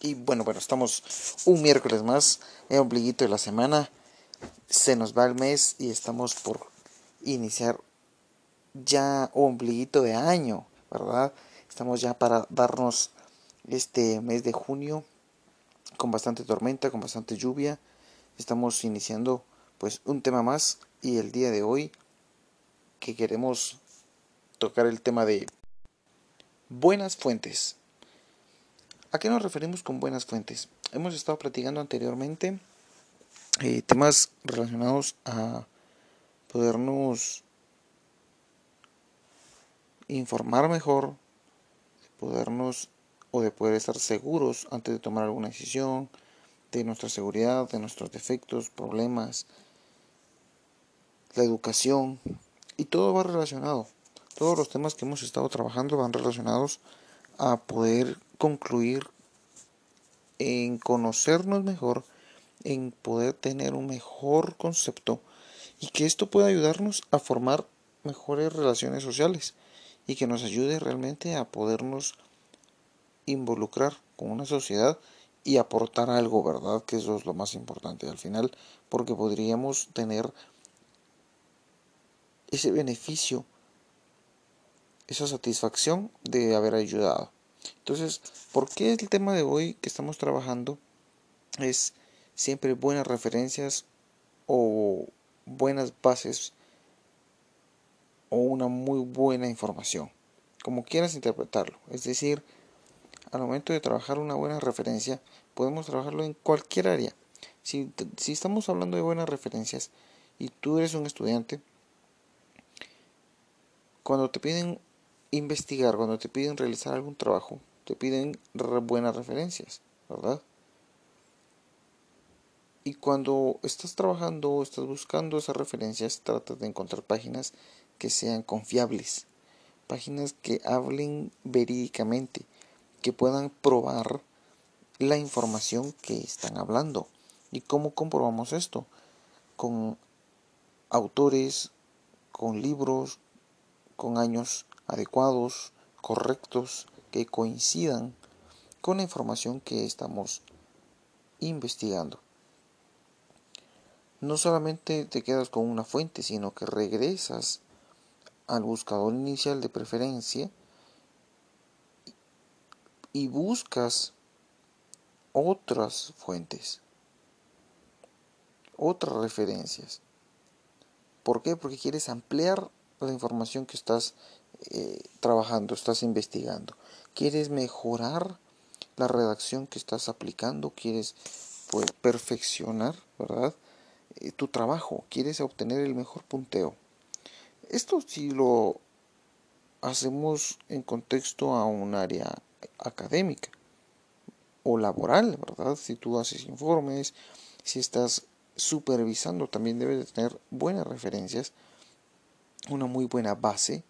Y bueno, bueno, estamos un miércoles más, el ombliguito de la semana. Se nos va el mes y estamos por iniciar ya ombliguito de año, ¿verdad? Estamos ya para darnos este mes de junio con bastante tormenta, con bastante lluvia. Estamos iniciando pues un tema más y el día de hoy que queremos tocar el tema de buenas fuentes. ¿A qué nos referimos con buenas fuentes? Hemos estado platicando anteriormente eh, temas relacionados a podernos informar mejor, podernos o de poder estar seguros antes de tomar alguna decisión, de nuestra seguridad, de nuestros defectos, problemas, la educación y todo va relacionado. Todos los temas que hemos estado trabajando van relacionados a poder concluir en conocernos mejor, en poder tener un mejor concepto y que esto pueda ayudarnos a formar mejores relaciones sociales y que nos ayude realmente a podernos involucrar con una sociedad y aportar algo, ¿verdad? Que eso es lo más importante al final, porque podríamos tener ese beneficio, esa satisfacción de haber ayudado. Entonces, ¿por qué el tema de hoy que estamos trabajando es siempre buenas referencias o buenas bases o una muy buena información? Como quieras interpretarlo. Es decir, al momento de trabajar una buena referencia, podemos trabajarlo en cualquier área. Si, si estamos hablando de buenas referencias y tú eres un estudiante, cuando te piden investigar, cuando te piden realizar algún trabajo, te piden buenas referencias, ¿verdad? Y cuando estás trabajando estás buscando esas referencias, tratas de encontrar páginas que sean confiables, páginas que hablen verídicamente, que puedan probar la información que están hablando. ¿Y cómo comprobamos esto? Con autores, con libros, con años adecuados, correctos, que coincidan con la información que estamos investigando. No solamente te quedas con una fuente, sino que regresas al buscador inicial de preferencia y buscas otras fuentes, otras referencias. ¿Por qué? Porque quieres ampliar la información que estás eh, trabajando, estás investigando. Quieres mejorar la redacción que estás aplicando, quieres pues, perfeccionar, ¿verdad? Eh, tu trabajo, quieres obtener el mejor punteo. Esto si lo hacemos en contexto a un área académica o laboral, ¿verdad? Si tú haces informes, si estás supervisando, también debes de tener buenas referencias, una muy buena base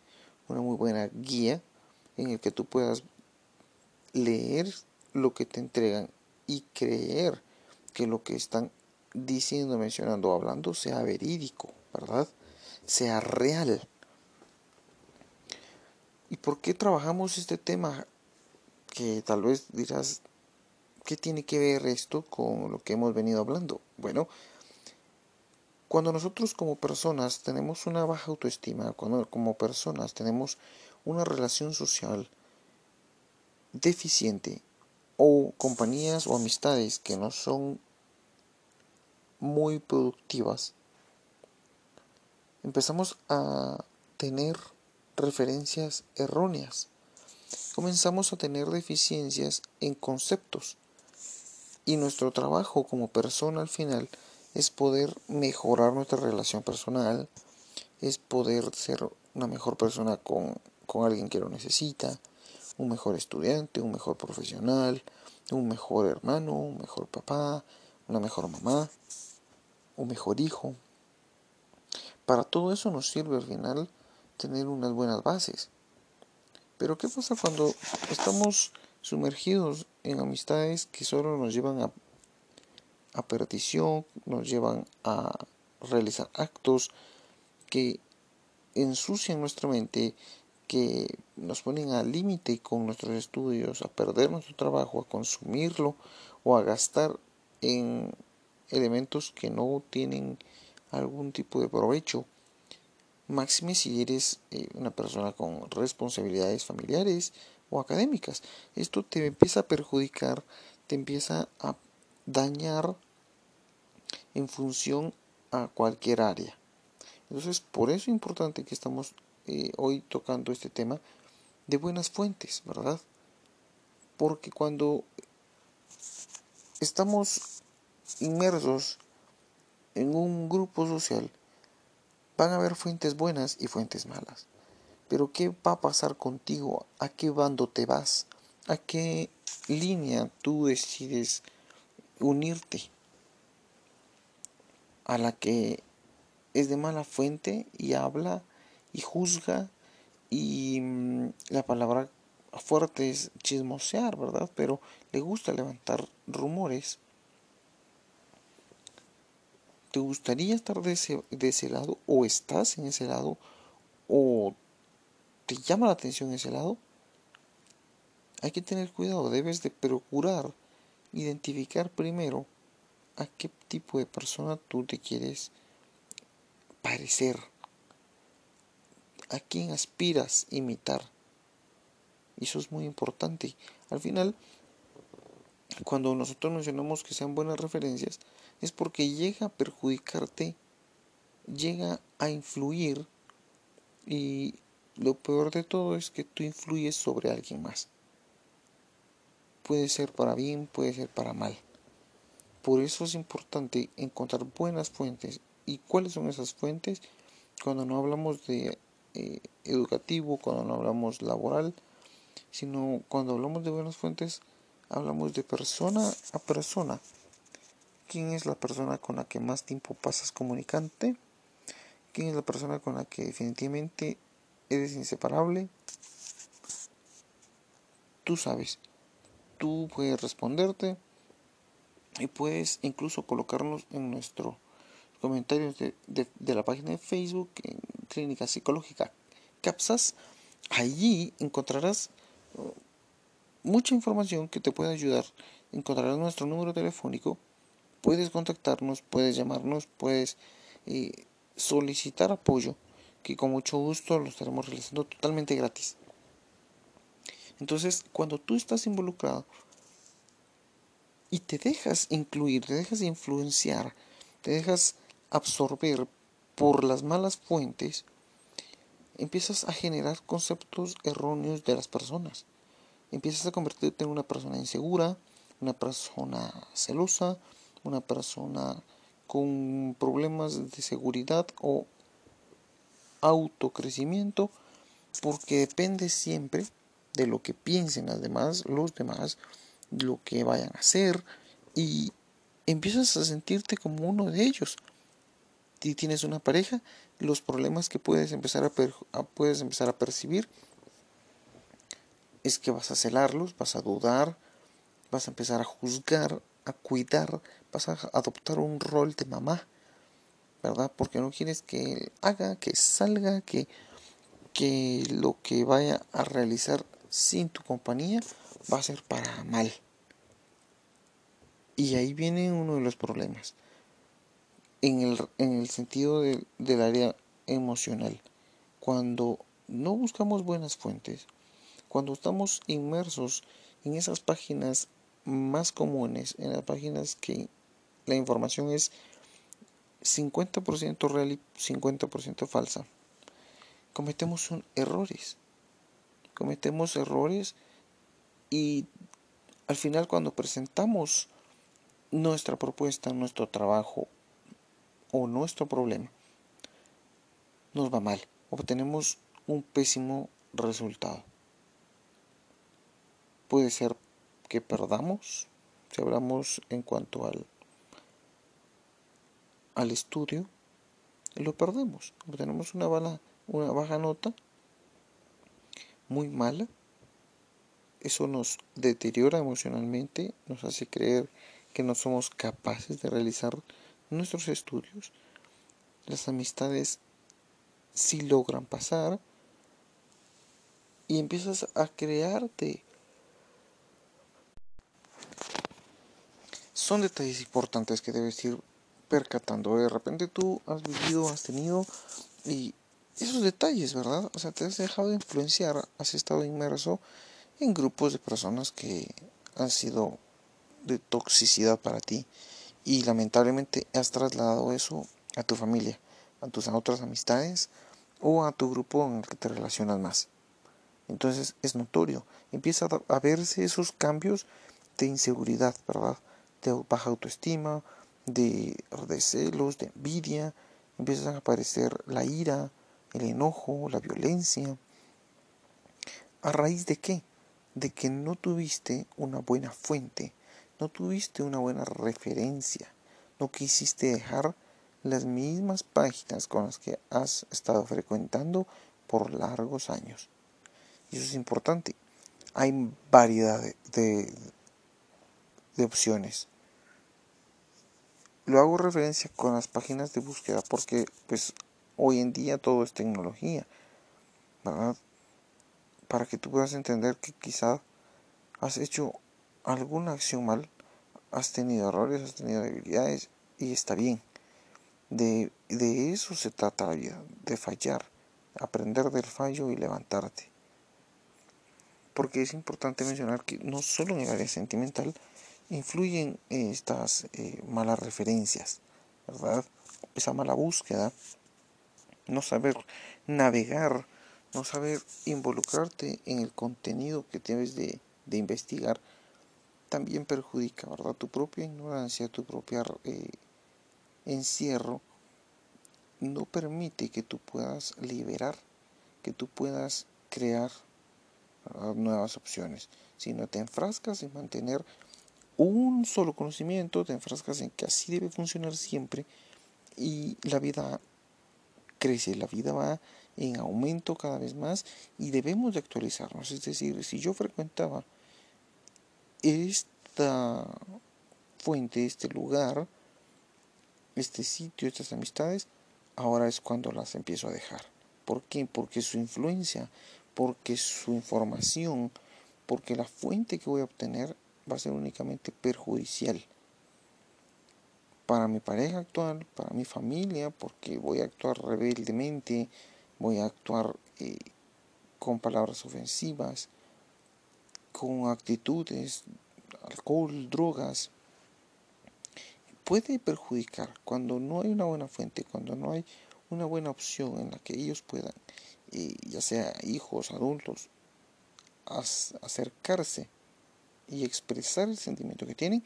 una muy buena guía en el que tú puedas leer lo que te entregan y creer que lo que están diciendo, mencionando, hablando sea verídico, ¿verdad? Sea real. ¿Y por qué trabajamos este tema? Que tal vez dirás, ¿qué tiene que ver esto con lo que hemos venido hablando? Bueno, cuando nosotros como personas tenemos una baja autoestima, cuando como personas tenemos una relación social deficiente o compañías o amistades que no son muy productivas, empezamos a tener referencias erróneas. Comenzamos a tener deficiencias en conceptos. Y nuestro trabajo como persona al final es poder mejorar nuestra relación personal, es poder ser una mejor persona con, alguien que lo necesita, un mejor estudiante, un mejor profesional, un mejor hermano, un mejor papá, una mejor mamá, un mejor hijo. Para todo eso nos sirve al final tener unas buenas bases. Pero ¿qué pasa cuando estamos sumergidos en amistades que solo nos llevan a a perdición, nos llevan a realizar actos que ensucian nuestra mente, que nos ponen al límite con nuestros estudios, a perder nuestro trabajo, a consumirlo o a gastar en elementos que no tienen algún tipo de provecho. Máxime si eres eh, una persona con responsabilidades familiares o académicas. Esto te empieza a perjudicar, te empieza a dañar en función a cualquier área. Entonces, por eso es importante que estamos eh, hoy tocando este tema de buenas fuentes, ¿verdad? Porque cuando estamos inmersos en un grupo social, van a haber fuentes buenas y fuentes malas. Pero ¿qué va a pasar contigo? ¿A qué bando te vas? ¿A qué línea tú decides unirte? ¿A la que es de mala fuente y habla y juzga y mm, la palabra fuerte es chismosear, ¿verdad? Pero le gusta levantar rumores. ¿Te gustaría estar de ese, de ese lado o estás en ese lado o te llama la atención ese lado? Hay que tener cuidado, debes de procurar identificar primero a qué tipo de persona tú te quieres parecer, a quién aspiras imitar. Eso es muy importante. Al final, cuando nosotros mencionamos que sean buenas referencias, es porque llega a perjudicarte, llega a influir y lo peor de todo es que tú influyes sobre alguien más. Puede ser para bien, puede ser para mal. Por eso es importante encontrar buenas fuentes ¿Y cuáles son esas fuentes? Cuando no hablamos de eh, educativo, cuando no hablamos laboral, sino cuando hablamos de buenas fuentes, hablamos de persona a persona. ¿Quién es la persona con la que más tiempo pasas comunicante? ¿Quién es la persona con la que definitivamente eres inseparable? Tú sabes, tú puedes responderte y puedes incluso colocarnos en nuestro comentarios de, de, la página de Facebook en Clínica Psicológica CAPSAS. Allí encontrarás uh, mucha información que te puede ayudar. Encontrarás nuestro número telefónico. Puedes contactarnos, puedes llamarnos, puedes eh, solicitar apoyo, que con mucho gusto lo estaremos realizando totalmente gratis. Entonces, cuando tú estás involucrado y te dejas incluir, te dejas influenciar, te dejas absorber por las malas fuentes, empiezas a generar conceptos erróneos de las personas. Empiezas a convertirte en una persona insegura, una persona celosa, una persona con problemas de seguridad o autocrecimiento, porque depende siempre de lo que piensen las demás, los demás, lo que vayan a hacer, y empiezas a sentirte como uno de ellos si tienes una pareja, los problemas que puedes empezar a, puedes empezar a percibir es que vas a celarlos, vas a dudar, vas a empezar a juzgar, a cuidar, vas a adoptar un rol de mamá, ¿verdad? Porque no quieres que haga, que salga, que, que lo que vaya a realizar sin tu compañía va a ser para mal. Y ahí viene uno de los problemas en el, en el sentido del área emocional. Cuando no buscamos buenas fuentes, cuando estamos inmersos en esas páginas más comunes, en las páginas que la información es 50% real y 50% falsa, cometemos errores. Cometemos errores y al final cuando presentamos nuestra propuesta, nuestro trabajo o nuestro problema nos va mal, obtenemos un pésimo resultado. Puede ser que perdamos, si hablamos en cuanto al, al estudio, lo perdemos, obtenemos una, una baja nota muy mala, eso nos deteriora emocionalmente, nos hace creer que no somos capaces de realizar nuestros estudios, las amistades sí logran pasar, y empiezas a crearte. Son detalles importantes que debes ir percatando. De repente tú has vivido, has tenido y esos detalles, ¿verdad? O sea, te has dejado influenciar, has estado inmerso en grupos de personas que han sido de toxicidad para ti y lamentablemente has trasladado eso a tu familia, a tus otras amistades o a tu grupo en el que te relacionas más. Entonces es notorio, empieza a verse esos cambios de inseguridad, ¿verdad? De baja autoestima, de, de celos, de envidia, empiezan a aparecer la ira, el enojo, la violencia. ¿A raíz de qué? De que no tuviste una buena fuente, no tuviste una buena referencia, no quisiste dejar las mismas páginas con las que has estado frecuentando por largos años. Y eso es importante. Hay variedad de, de, opciones. Lo hago referencia con las páginas de búsqueda porque pues hoy en día todo es tecnología, ¿verdad? Para que tú puedas entender que quizá has hecho alguna acción mal, has tenido errores, has tenido debilidades y está bien. De, de eso se trata la vida, de fallar, aprender del fallo y levantarte. Porque es importante mencionar que no solo en el área sentimental influyen estas eh, malas referencias, ¿verdad? Esa mala búsqueda, no saber navegar, no saber involucrarte en el contenido que debes de, de investigar, también perjudica, ¿verdad? Tu propia ignorancia, tu propia eh, encierro no permite que tú puedas liberar, que tú puedas crear nuevas opciones, sino te enfrascas en mantener un solo conocimiento, te enfrascas en que así debe funcionar siempre y la vida crece, la vida va en aumento cada vez más y debemos de actualizarnos. Es decir, si yo frecuentaba esta fuente, este lugar, este sitio, estas amistades, ahora es cuando las empiezo a dejar. ¿Por qué? Porque su influencia, porque su información, porque la fuente que voy a obtener va a ser únicamente perjudicial para mi pareja actual, para mi familia, porque voy a actuar rebeldemente, voy a actuar eh, con palabras ofensivas, con actitudes, alcohol, drogas, puede perjudicar cuando no hay una buena fuente, cuando no hay una buena opción en la que ellos puedan, eh, ya sea hijos, adultos, acercarse y expresar el sentimiento que tienen,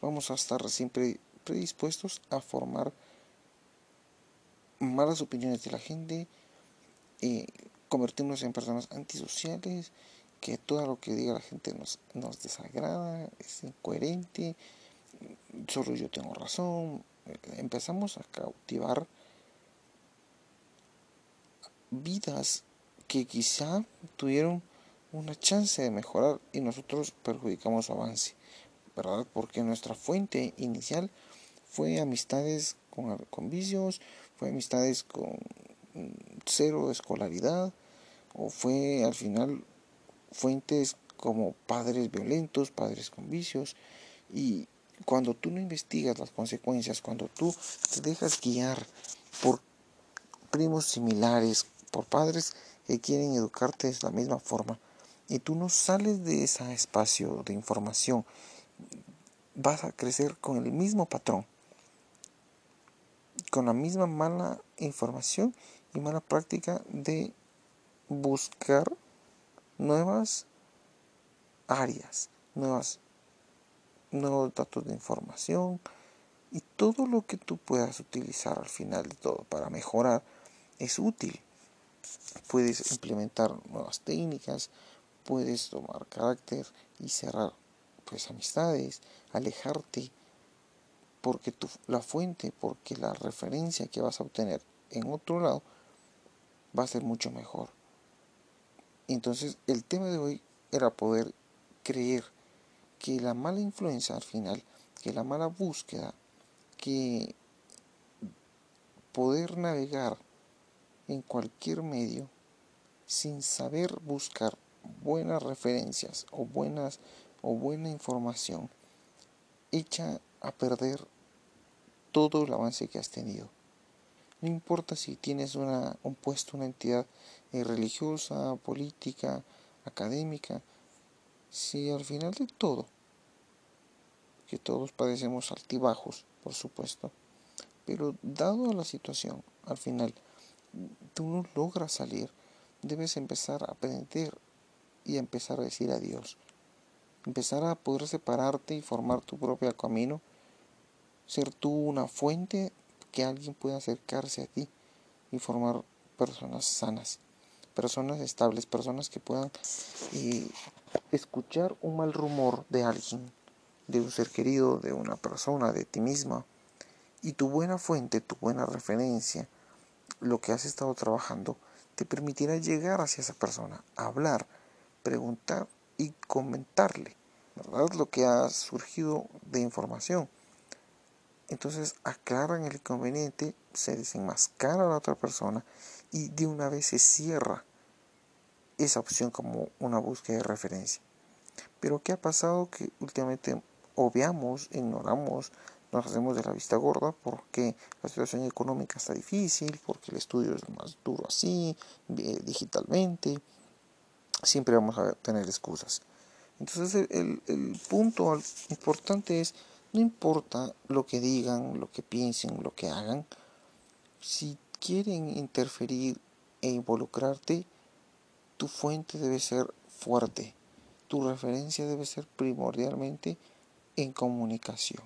vamos a estar siempre predispuestos a formar malas opiniones de la gente, eh, convertirnos en personas antisociales, que todo lo que diga la gente nos, nos desagrada, es incoherente, solo yo tengo razón. Empezamos a cautivar vidas que quizá tuvieron una chance de mejorar y nosotros perjudicamos su avance, ¿verdad? Porque nuestra fuente inicial fue amistades con, con vicios, fue amistades con cero escolaridad, o fue al final fuentes como padres violentos, padres con vicios, y cuando tú no investigas las consecuencias, cuando tú te dejas guiar por primos similares, por padres que quieren educarte de la misma forma, y tú no sales de ese espacio de información, vas a crecer con el mismo patrón, con la misma mala información y mala práctica de buscar nuevas áreas, nuevas nuevos datos de información y todo lo que tú puedas utilizar al final de todo para mejorar es útil. Puedes implementar nuevas técnicas, puedes tomar carácter y cerrar pues amistades, alejarte porque tu, la fuente, porque la referencia que vas a obtener en otro lado va a ser mucho mejor. Entonces el tema de hoy era poder creer que la mala influencia al final, que la mala búsqueda, que poder navegar en cualquier medio sin saber buscar buenas referencias o buenas o buena información, echa a perder todo el avance que has tenido. No importa si tienes una, un puesto, una entidad eh, religiosa, política, académica, si al final de todo, que todos padecemos altibajos, por supuesto, pero dado la situación, al final, tú no logras salir, debes empezar a aprender y empezar a decir adiós. Empezar a poder separarte y formar tu propio camino. Ser tú una fuente que alguien pueda acercarse a ti y formar personas sanas, personas estables, personas que puedan eh, escuchar un mal rumor de alguien, de un ser querido, de una persona, de ti misma. Y tu buena fuente, tu buena referencia, lo que has estado trabajando, te permitirá llegar hacia esa persona, hablar, preguntar y comentarle, ¿verdad? Lo que ha surgido de información. Entonces aclaran el inconveniente, se desenmascara a la otra persona y de una vez se cierra esa opción como una búsqueda de referencia. Pero ¿qué ha pasado? Que últimamente obviamos, ignoramos, nos hacemos de la vista gorda porque la situación económica está difícil, porque el estudio es más duro así, digitalmente, siempre vamos a tener excusas. Entonces el, el punto importante es, no importa lo que digan, lo que piensen, lo que hagan, si quieren interferir e involucrarte, tu fuente debe ser fuerte, tu referencia debe ser primordialmente en comunicación,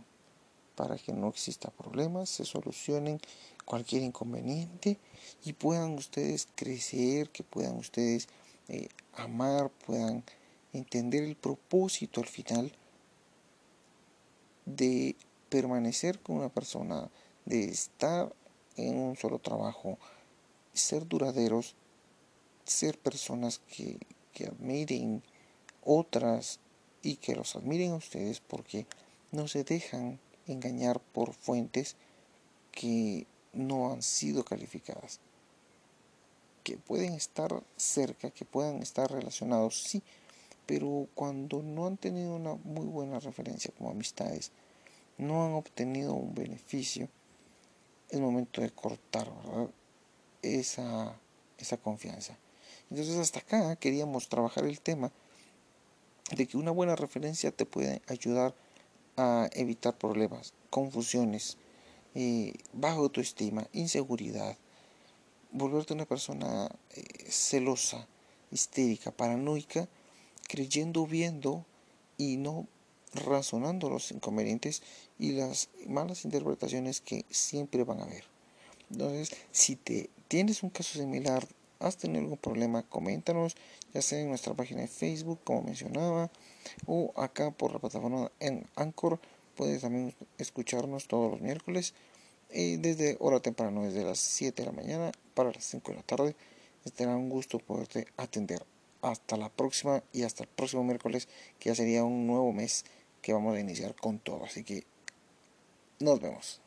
para que no exista problemas, se solucionen cualquier inconveniente y puedan ustedes crecer, que puedan ustedes eh, amar, puedan entender el propósito al final de permanecer con una persona, de estar en un solo trabajo, ser duraderos, ser personas que, que admiren otras y que los admiren a ustedes porque no se dejan engañar por fuentes que no han sido calificadas que pueden estar cerca, que puedan estar relacionados, sí, pero cuando no han tenido una muy buena referencia como amistades, no han obtenido un beneficio, es momento de cortar. Esa, esa confianza. Entonces hasta acá queríamos trabajar el tema de que una buena referencia te puede ayudar a evitar problemas, confusiones, eh, baja autoestima, inseguridad, volverte una persona eh, celosa, histérica, paranoica, creyendo, viendo y no razonando los inconvenientes y las malas interpretaciones que siempre van a haber. Entonces, si te tienes un caso similar, has tenido algún problema, coméntanos, ya sea en nuestra página de Facebook, como mencionaba, o acá por la plataforma en Anchor. Puedes también escucharnos todos los miércoles y desde hora temprano, desde las 7 de la mañana para las 5 de la tarde. Será un gusto poderte atender. Hasta la próxima y hasta el próximo miércoles, que ya sería un nuevo mes que vamos a iniciar con todo. Así que nos vemos.